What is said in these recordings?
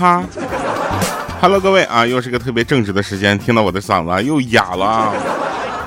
哈，Hello，各位啊，又是个特别正直的时间，听到我的嗓子又哑了，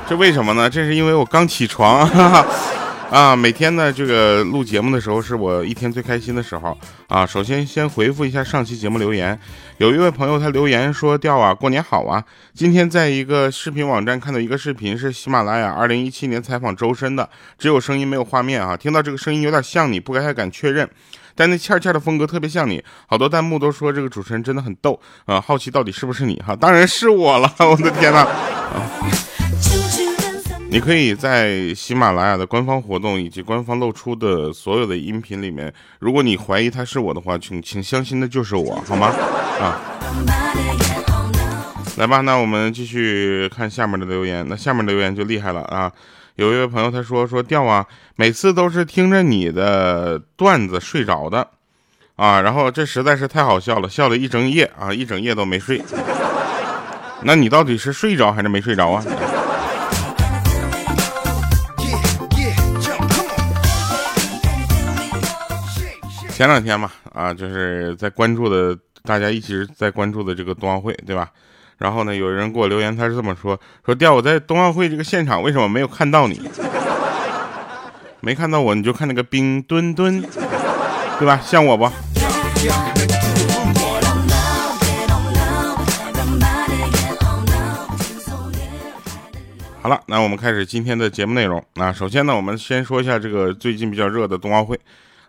这为什么呢？这是因为我刚起床。啊，每天呢，这个录节目的时候是我一天最开心的时候啊。首先，先回复一下上期节目留言，有一位朋友他留言说：“调啊，过年好啊！今天在一个视频网站看到一个视频，是喜马拉雅二零一七年采访周深的，只有声音没有画面啊。听到这个声音有点像你，不太敢确认，但那欠欠的风格特别像你。好多弹幕都说这个主持人真的很逗啊，好奇到底是不是你哈？当然是我了，我的天哪！”你可以在喜马拉雅的官方活动以及官方露出的所有的音频里面，如果你怀疑他是我的话，请请相信的就是我，好吗？啊，来吧，那我们继续看下面的留言。那下面留言就厉害了啊！有一位朋友他说说调啊，每次都是听着你的段子睡着的啊，然后这实在是太好笑了，笑了一整夜啊，一整夜都没睡。那你到底是睡着还是没睡着啊？前两天嘛，啊，就是在关注的，大家一直在关注的这个冬奥会，对吧？然后呢，有人给我留言，他是这么说：说调我在冬奥会这个现场，为什么没有看到你？没看到我，你就看那个冰墩墩，对吧？像我不？好了，那我们开始今天的节目内容。那首先呢，我们先说一下这个最近比较热的冬奥会。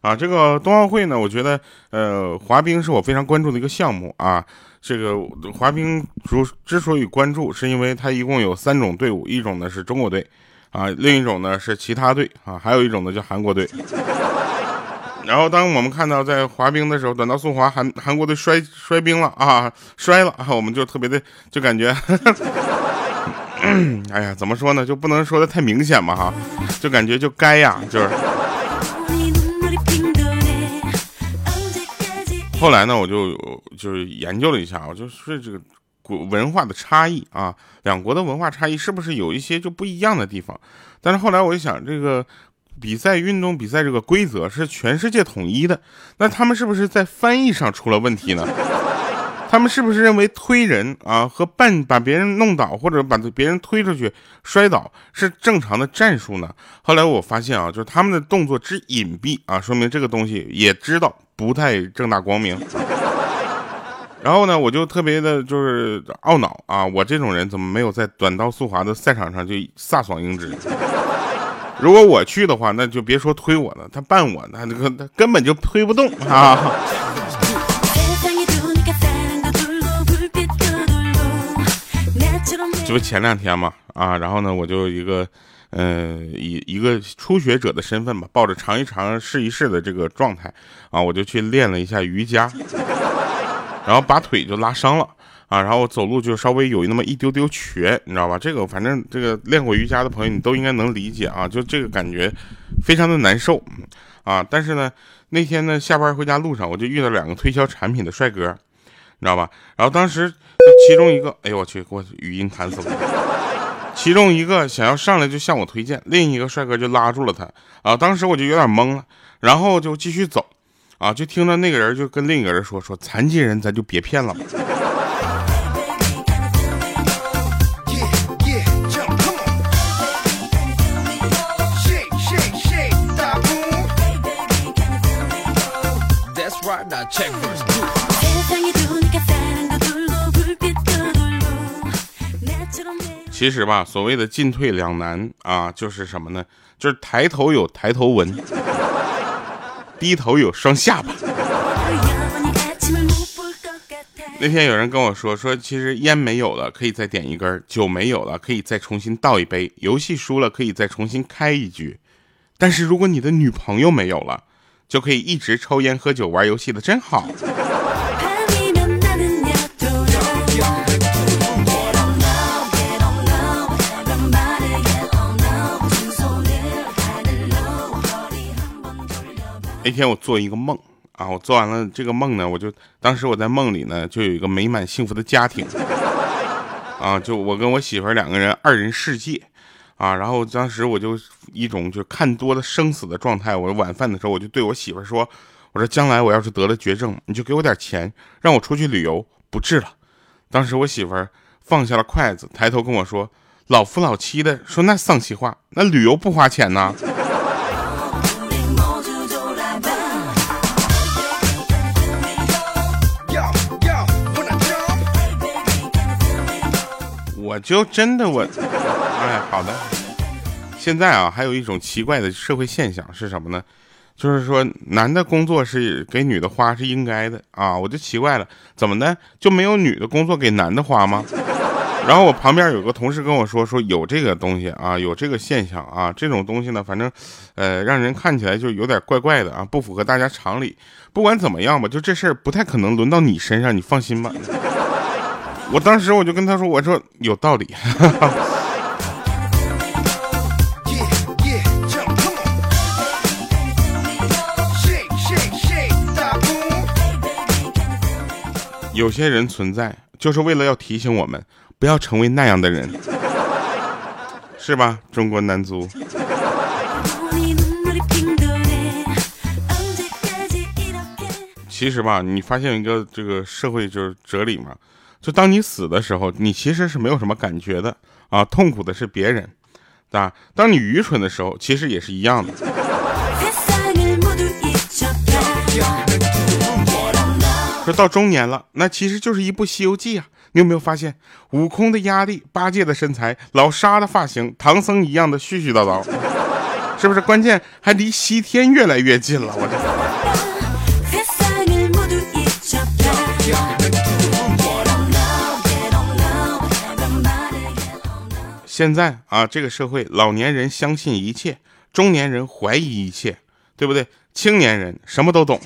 啊，这个冬奥会呢，我觉得，呃，滑冰是我非常关注的一个项目啊。这个滑冰之之所以关注，是因为它一共有三种队伍，一种呢是中国队，啊，另一种呢是其他队，啊，还有一种呢叫韩国队。然后当我们看到在滑冰的时候，短道速滑韩韩国队摔摔冰了啊，摔了啊，我们就特别的就感觉，哎呀，怎么说呢，就不能说的太明显嘛哈，就感觉就该呀，就是。后来呢，我就就是研究了一下，我就是这个国文化的差异啊，两国的文化差异是不是有一些就不一样的地方？但是后来我一想，这个比赛运动比赛这个规则是全世界统一的，那他们是不是在翻译上出了问题呢？他们是不是认为推人啊和半把别人弄倒或者把别人推出去摔倒是正常的战术呢？后来我发现啊，就是他们的动作之隐蔽啊，说明这个东西也知道。不太正大光明，然后呢，我就特别的就是懊恼啊！我这种人怎么没有在短道速滑的赛场上就飒爽英姿？如果我去的话，那就别说推我了，他绊我，那这个他根本就推不动啊！这不前两天嘛啊，然后呢，我就一个。嗯，以一个初学者的身份吧，抱着尝一尝、试一试的这个状态啊，我就去练了一下瑜伽，然后把腿就拉伤了啊，然后我走路就稍微有那么一丢丢瘸，你知道吧？这个反正这个练过瑜伽的朋友，你都应该能理解啊，就这个感觉非常的难受啊。但是呢，那天呢下班回家路上，我就遇到两个推销产品的帅哥，你知道吧？然后当时其中一个，哎呦我去，给我语音弹死了。其中一个想要上来就向我推荐，另一个帅哥就拉住了他啊！当时我就有点懵了，然后就继续走，啊，就听到那个人就跟另一个人说：“说残疾人咱就别骗了吧。”其实吧，所谓的进退两难啊，就是什么呢？就是抬头有抬头纹，低头有双下巴。那天有人跟我说说，其实烟没有了，可以再点一根；酒没有了，可以再重新倒一杯；游戏输了，可以再重新开一局。但是如果你的女朋友没有了，就可以一直抽烟喝酒玩游戏的，真好。那天我做一个梦啊，我做完了这个梦呢，我就当时我在梦里呢，就有一个美满幸福的家庭啊，就我跟我媳妇两个人二人世界啊，然后当时我就一种就看多了生死的状态，我晚饭的时候我就对我媳妇说，我说将来我要是得了绝症，你就给我点钱，让我出去旅游，不治了。当时我媳妇放下了筷子，抬头跟我说：“老夫老妻的，说那丧气话，那旅游不花钱呐。”我就真的我，哎，好的。现在啊，还有一种奇怪的社会现象是什么呢？就是说，男的工作是给女的花是应该的啊，我就奇怪了，怎么的就没有女的工作给男的花吗？然后我旁边有个同事跟我说，说有这个东西啊，有这个现象啊，这种东西呢，反正，呃，让人看起来就有点怪怪的啊，不符合大家常理。不管怎么样吧，就这事儿不太可能轮到你身上，你放心吧。我当时我就跟他说：“我说有道理。有些人存在，就是为了要提醒我们不要成为那样的人，是吧？中国男足。其实吧，你发现一个这个社会就是哲理嘛。”就当你死的时候，你其实是没有什么感觉的啊，痛苦的是别人，啊，当你愚蠢的时候，其实也是一样的。说到中年了，那其实就是一部《西游记》啊！你有没有发现，悟空的压力，八戒的身材，老沙的发型，唐僧一样的絮絮叨叨，是不是？关键还离西天越来越近了，我这。现在啊，这个社会，老年人相信一切，中年人怀疑一切，对不对？青年人什么都懂。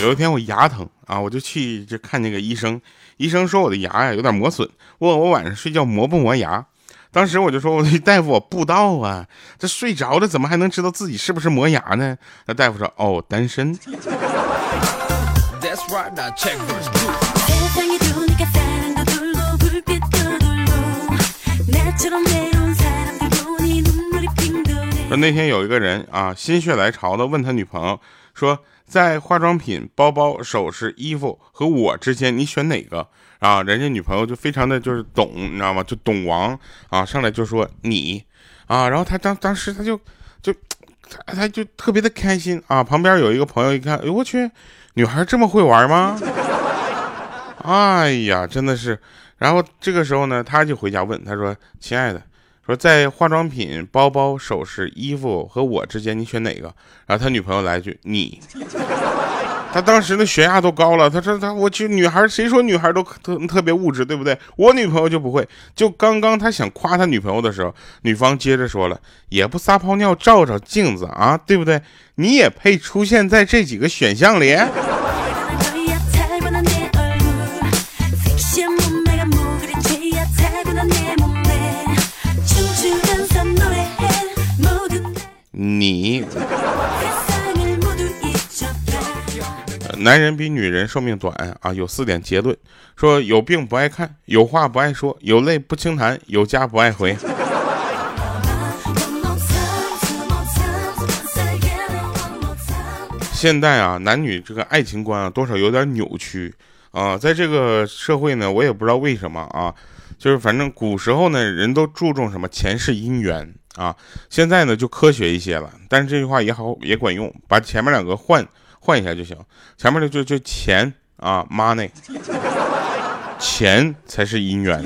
有一天我牙疼啊，我就去就看那个医生，医生说我的牙呀有点磨损，问我晚上睡觉磨不磨牙。当时我就说，我大夫我不知道啊，这睡着了怎么还能知道自己是不是磨牙呢？那大夫说，哦，单身。说那天有一个人啊，心血来潮的问他女朋友说，在化妆品、包包、首饰、衣服和我之间，你选哪个啊？人家女朋友就非常的就是懂，你知道吗？就懂王啊，上来就说你啊，然后他当当时他就就他他就特别的开心啊。旁边有一个朋友一看，哎呦我去。女孩这么会玩吗？哎呀，真的是。然后这个时候呢，他就回家问他说：“亲爱的，说在化妆品、包包、首饰、衣服和我之间，你选哪个？”然后他女朋友来一句：“你。”他当时那血压都高了。他说：“他我去，女孩谁说女孩都特特别物质，对不对？我女朋友就不会。就刚刚他想夸他女朋友的时候，女方接着说了：也不撒泡尿照照镜子啊，对不对？你也配出现在这几个选项里？”你。男人比女人寿命短啊，有四点结论：说有病不爱看，有话不爱说，有泪不轻弹，有家不爱回。现在啊，男女这个爱情观啊，多少有点扭曲啊。在这个社会呢，我也不知道为什么啊，就是反正古时候呢，人都注重什么前世姻缘啊，现在呢就科学一些了。但是这句话也好也管用，把前面两个换。换一下就行，前面的就就钱啊，money，钱才是姻缘。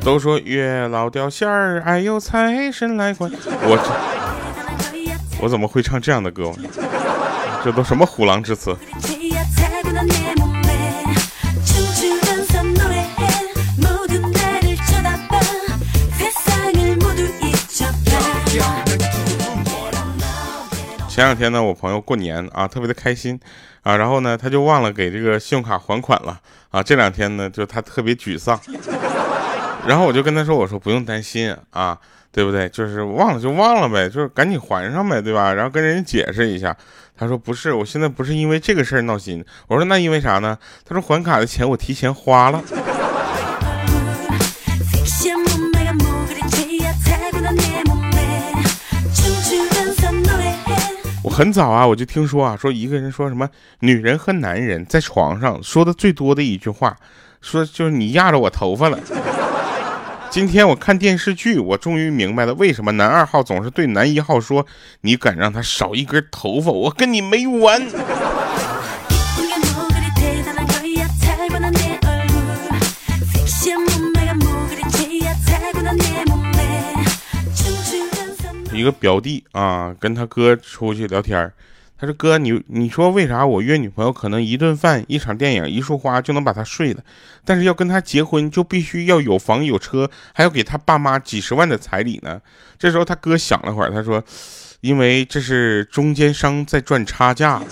都说月老掉线儿，哎呦财神来管。我我怎么会唱这样的歌？这都什么虎狼之词？前两天呢，我朋友过年啊，特别的开心啊，然后呢，他就忘了给这个信用卡还款了啊。这两天呢，就他特别沮丧，然后我就跟他说：“我说不用担心啊，对不对？就是忘了就忘了呗，就是赶紧还上呗，对吧？然后跟人家解释一下。”他说：“不是，我现在不是因为这个事儿闹心。”我说：“那因为啥呢？”他说：“还卡的钱我提前花了。”很早啊，我就听说啊，说一个人说什么女人和男人在床上说的最多的一句话，说就是你压着我头发了。今天我看电视剧，我终于明白了为什么男二号总是对男一号说：“你敢让他少一根头发，我跟你没完。”一个表弟啊，跟他哥出去聊天他说：“哥，你你说为啥我约女朋友可能一顿饭、一场电影、一束花就能把她睡了，但是要跟她结婚就必须要有房有车，还要给她爸妈几十万的彩礼呢？”这时候他哥想了会儿，他说：“因为这是中间商在赚差价。”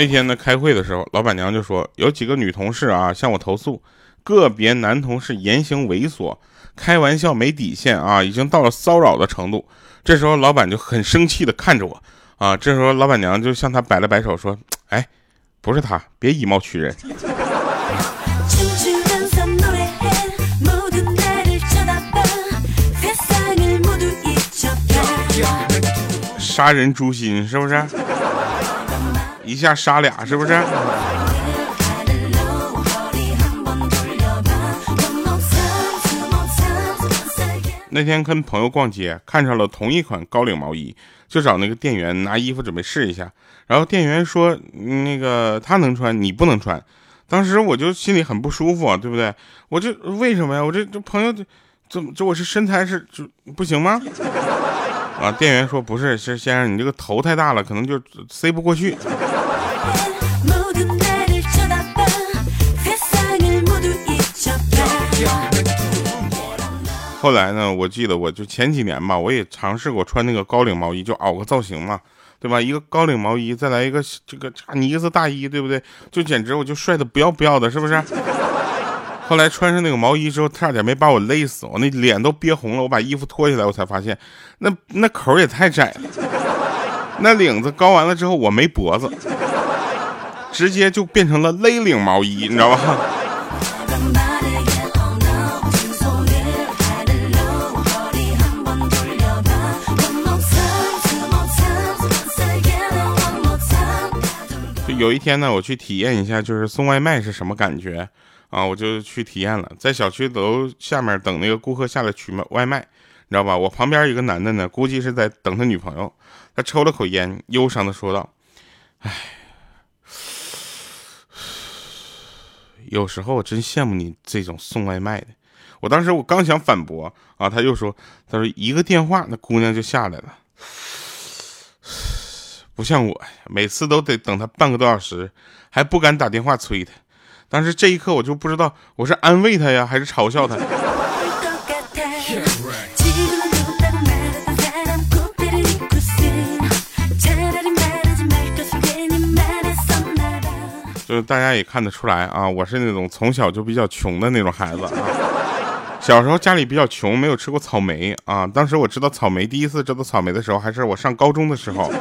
那天呢，开会的时候，老板娘就说有几个女同事啊向我投诉。个别男同事言行猥琐，开玩笑没底线啊，已经到了骚扰的程度。这时候老板就很生气的看着我啊，这时候老板娘就向他摆了摆手说：“哎，不是他，别以貌取人。”杀人诛心是不是？一下杀俩是不是？那天跟朋友逛街，看上了同一款高领毛衣，就找那个店员拿衣服准备试一下。然后店员说：“那个他能穿，你不能穿。”当时我就心里很不舒服，对不对？我这为什么呀？我这这朋友这怎么这我是身材是就不行吗？啊！店员说：“不是，是先生，你这个头太大了，可能就塞不过去。”后来呢？我记得我就前几年吧，我也尝试过穿那个高领毛衣，就凹个造型嘛，对吧？一个高领毛衣，再来一个这个炸呢子大衣，对不对？就简直我就帅的不要不要的，是不是？后来穿上那个毛衣之后，差点没把我勒死，我那脸都憋红了。我把衣服脱下来，我才发现，那那口也太窄了，那领子高完了之后，我没脖子，直接就变成了勒领毛衣，你知道吧？有一天呢，我去体验一下，就是送外卖是什么感觉啊？我就去体验了，在小区楼下面等那个顾客下来取外卖，你知道吧？我旁边一个男的呢，估计是在等他女朋友，他抽了口烟，忧伤的说道：“哎，有时候我真羡慕你这种送外卖的。”我当时我刚想反驳啊，他又说：“他说一个电话，那姑娘就下来了。”不像我，每次都得等他半个多小时，还不敢打电话催他。但是这一刻，我就不知道我是安慰他呀，还是嘲笑他。就是大家也看得出来啊，我是那种从小就比较穷的那种孩子啊。小时候家里比较穷，没有吃过草莓啊。当时我知道草莓，第一次知道草莓的时候，还是我上高中的时候。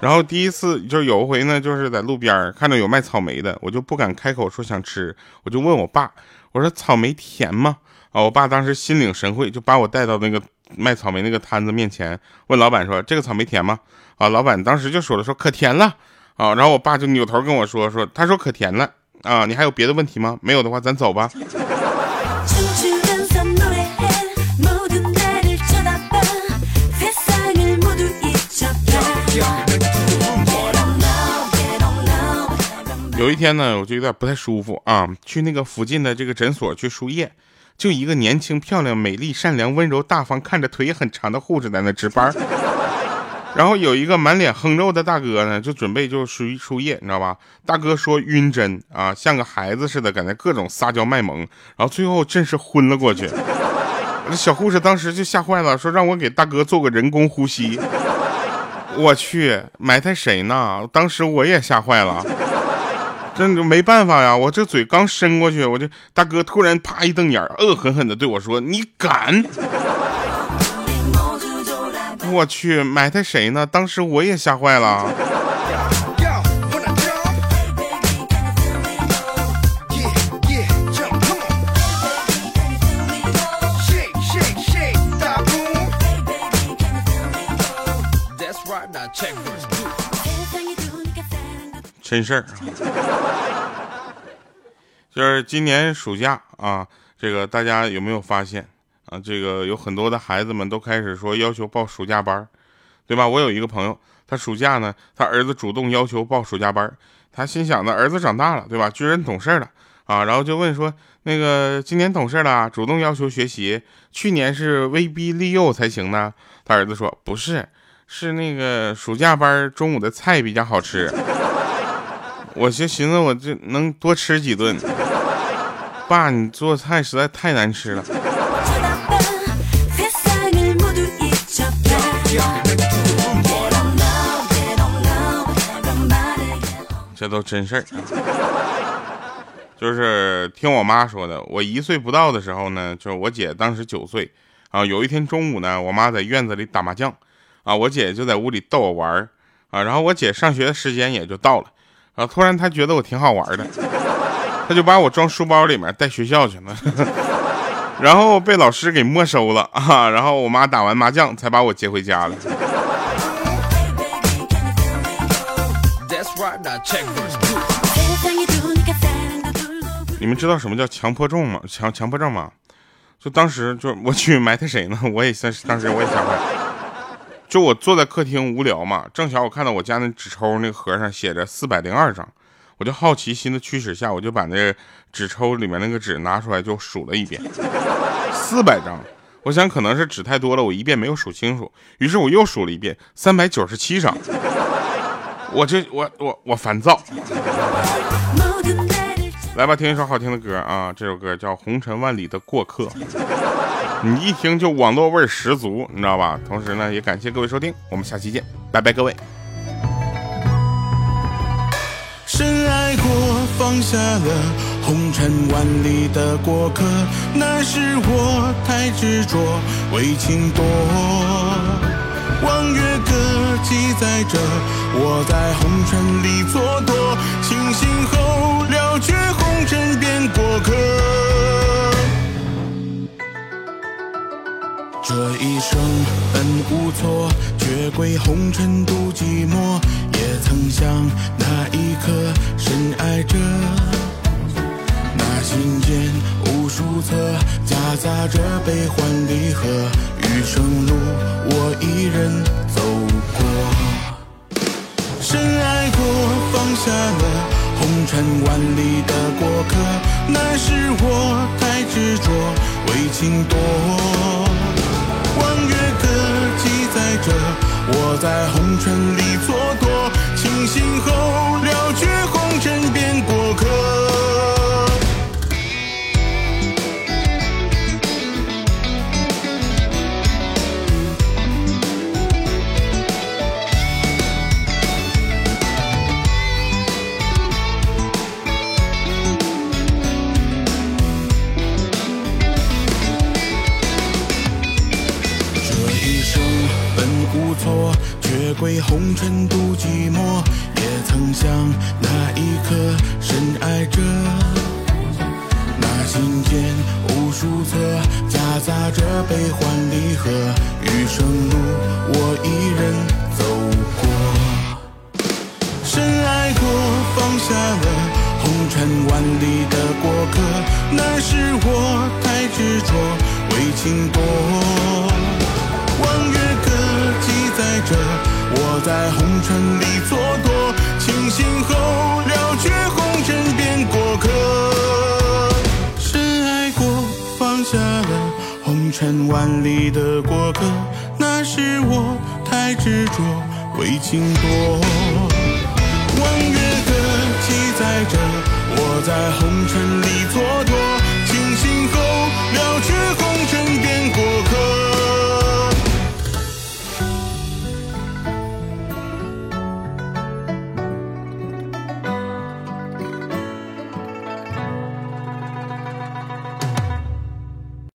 然后第一次就有一回呢，就是在路边看到有卖草莓的，我就不敢开口说想吃，我就问我爸，我说草莓甜吗？啊，我爸当时心领神会，就把我带到那个卖草莓那个摊子面前，问老板说这个草莓甜吗？啊，老板当时就说了说可甜了啊，然后我爸就扭头跟我说说，他说可甜了啊，你还有别的问题吗？没有的话咱走吧。有一天呢，我就有点不太舒服啊，去那个附近的这个诊所去输液，就一个年轻、漂亮、美丽、善良、温柔、大方，看着腿也很长的护士在那值班。然后有一个满脸横肉的大哥呢，就准备就输输液，你知道吧？大哥说晕针啊，像个孩子似的，在那各种撒娇卖萌，然后最后真是昏了过去。那小护士当时就吓坏了，说让我给大哥做个人工呼吸。我去，埋汰谁呢？当时我也吓坏了。真就没办法呀！我这嘴刚伸过去，我就大哥突然啪一瞪眼，恶狠狠地对我说：“你敢！”我去埋汰谁呢？当时我也吓坏了。真事儿就是今年暑假啊这个大家有没有发现？啊？这个有很多的孩子们都开始说要求报暑假班，对吧？我有一个朋友，他暑假呢，他儿子主动要求报暑假班，他心想呢，儿子长大了，对吧？居然懂事了啊，然后就问说，那个今年懂事了，主动要求学习，去年是威逼利诱才行呢？他儿子说不是。是那个暑假班中午的菜比较好吃，我就寻思我这能多吃几顿。爸，你做菜实在太难吃了。这都真事儿，就是听我妈说的。我一岁不到的时候呢，就是我姐当时九岁啊。有一天中午呢，我妈在院子里打麻将。啊，我姐就在屋里逗我玩儿啊，然后我姐上学的时间也就到了，啊，突然她觉得我挺好玩的，她就把我装书包里面带学校去了，然后被老师给没收了啊，然后我妈打完麻将才把我接回家了。你们知道什么叫强迫症吗？强强迫症吗？就当时就我去埋汰谁呢？我也算是当时我也想坏。就我坐在客厅无聊嘛，正巧我看到我家那纸抽那个盒上写着四百零二张，我就好奇心的驱使下，我就把那纸抽里面那个纸拿出来就数了一遍，四百张。我想可能是纸太多了，我一遍没有数清楚，于是我又数了一遍，三百九十七张。我这我我我烦躁。来吧，听一首好听的歌啊，这首歌叫《红尘万里的过客》。你一听就网络味十足，你知道吧？同时呢，也感谢各位收听，我们下期见，拜拜，各位。深爱过，放下了红尘万里的过客，那是我太执着，为情多。记载着我在红尘里蹉跎，清醒后了却红尘变过客。这一生本无错，却归红尘独寂寞。也曾想那一刻深爱着，那心间无数册夹杂着悲欢离合。余生路我一人走放下了红尘万里的过客。那是我太执着，为情多。望月歌记载着，我在红尘里蹉跎，清醒后了却红尘变过客。无措，却归红尘独寂寞，也曾想那一刻深爱着。那心间无数册夹杂着悲欢离合，余生路我一人走过。深爱过，放下了红尘万里的过客，那是我太执着，为情多。望月着。我在红尘里蹉跎，清醒后了却红尘变过客。深爱过，放下了红尘万里的过客，那是我太执着，为情多。望月歌记载着我在红尘里蹉跎。清醒后了却